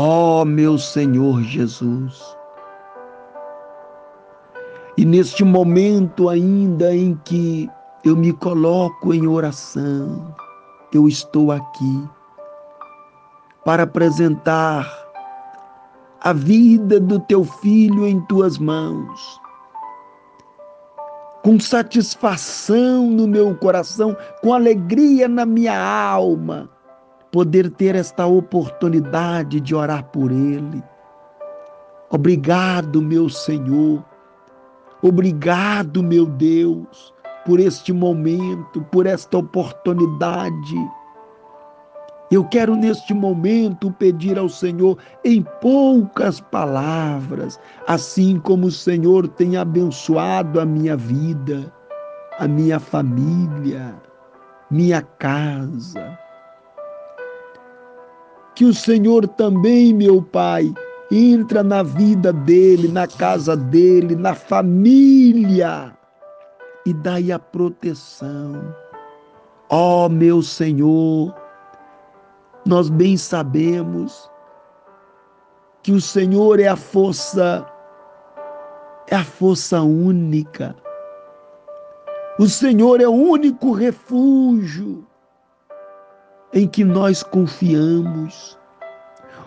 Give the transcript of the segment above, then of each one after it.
Ó oh, meu Senhor Jesus. E neste momento ainda em que eu me coloco em oração, eu estou aqui para apresentar a vida do teu filho em tuas mãos. Com satisfação no meu coração, com alegria na minha alma, poder ter esta oportunidade de orar por ele. Obrigado, meu Senhor. Obrigado, meu Deus, por este momento, por esta oportunidade eu quero neste momento pedir ao Senhor em poucas palavras, assim como o Senhor tem abençoado a minha vida, a minha família, minha casa. Que o Senhor também, meu Pai, entra na vida dele, na casa dele, na família e dai a proteção. Ó oh, meu Senhor, nós bem sabemos que o Senhor é a força, é a força única. O Senhor é o único refúgio em que nós confiamos.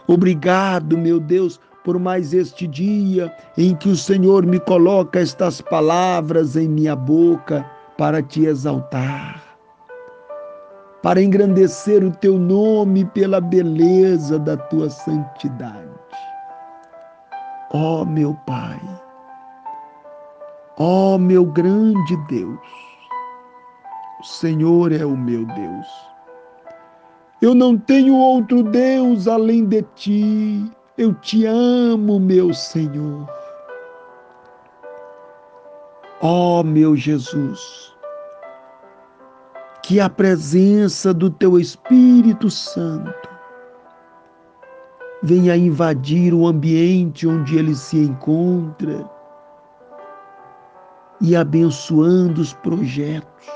Obrigado, meu Deus, por mais este dia em que o Senhor me coloca estas palavras em minha boca para te exaltar para engrandecer o teu nome pela beleza da tua santidade. Ó oh, meu Pai, ó oh, meu grande Deus, o Senhor é o meu Deus. Eu não tenho outro Deus além de ti. Eu te amo, meu Senhor. Ó oh, meu Jesus, que a presença do teu Espírito Santo venha invadir o ambiente onde ele se encontra e abençoando os projetos.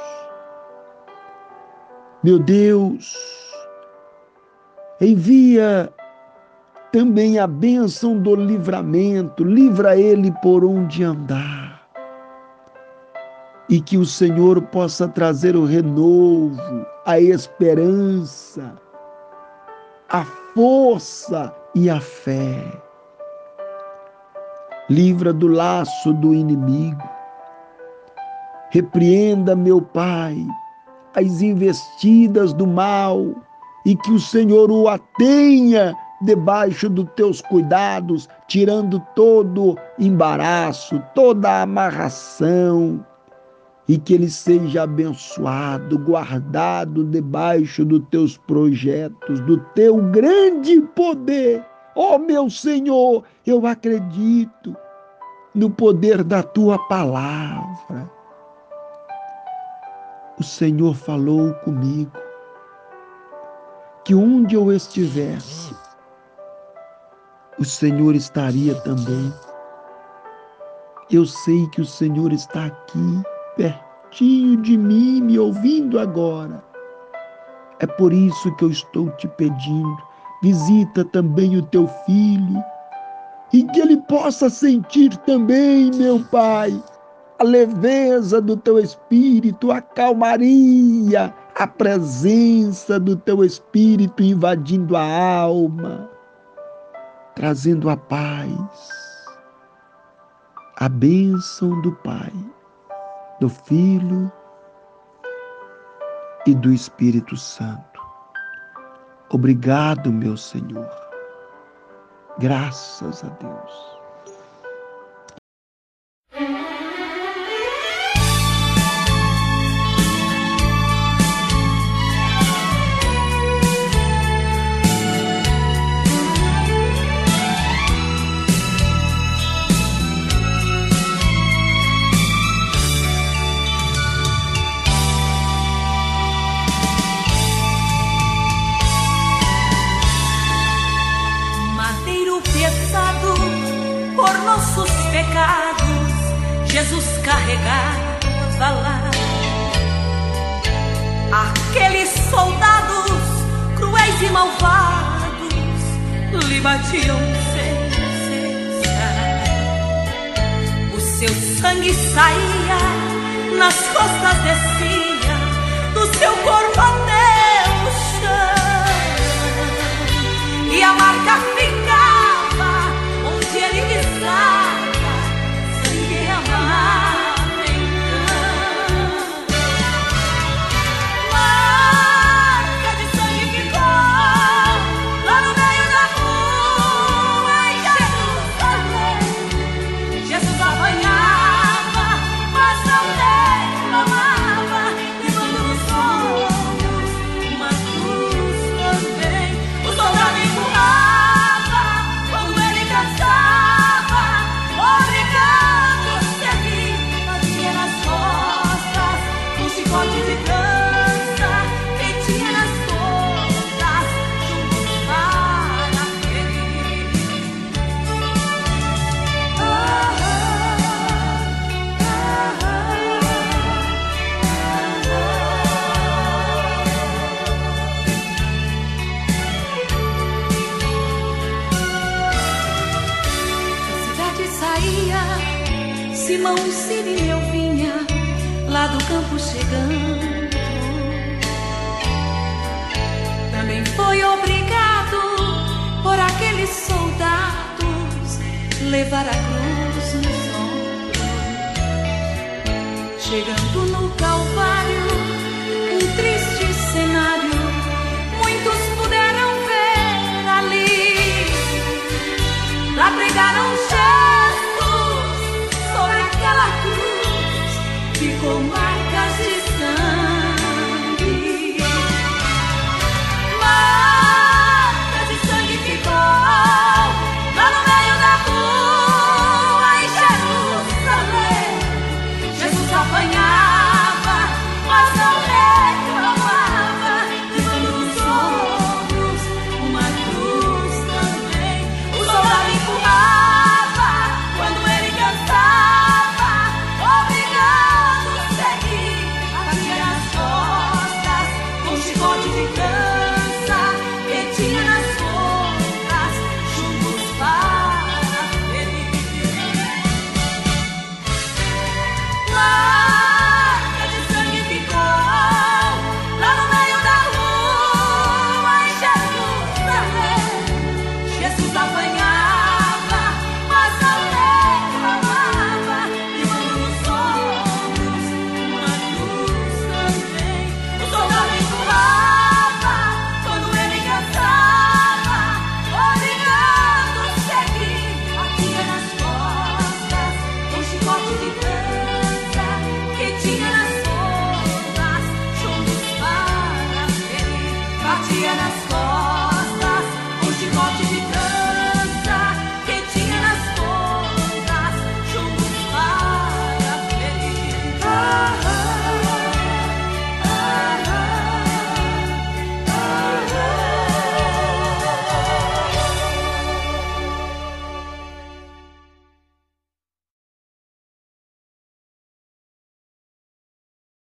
Meu Deus, envia também a bênção do livramento, livra ele por onde andar e que o Senhor possa trazer o renovo, a esperança, a força e a fé. Livra do laço do inimigo. Repreenda, meu Pai, as investidas do mal e que o Senhor o atenha debaixo dos teus cuidados, tirando todo embaraço, toda amarração e que ele seja abençoado, guardado debaixo dos teus projetos, do teu grande poder. Ó oh, meu Senhor, eu acredito no poder da tua palavra. O Senhor falou comigo que onde eu estivesse, o Senhor estaria também. Eu sei que o Senhor está aqui pertinho de mim, me ouvindo agora. É por isso que eu estou te pedindo, visita também o teu filho e que ele possa sentir também, meu Pai, a leveza do teu espírito, a calmaria, a presença do teu espírito invadindo a alma, trazendo a paz, a bênção do Pai do Filho e do Espírito Santo. Obrigado, meu Senhor. Graças a Deus. Carregava lá Aqueles soldados cruéis e malvados lhe batiam sem cessar. O seu sangue saía nas costas desse Simão, e eu vinha lá do campo chegando. Também foi obrigado por aqueles soldados levar a cruz no ombros. Chegando for my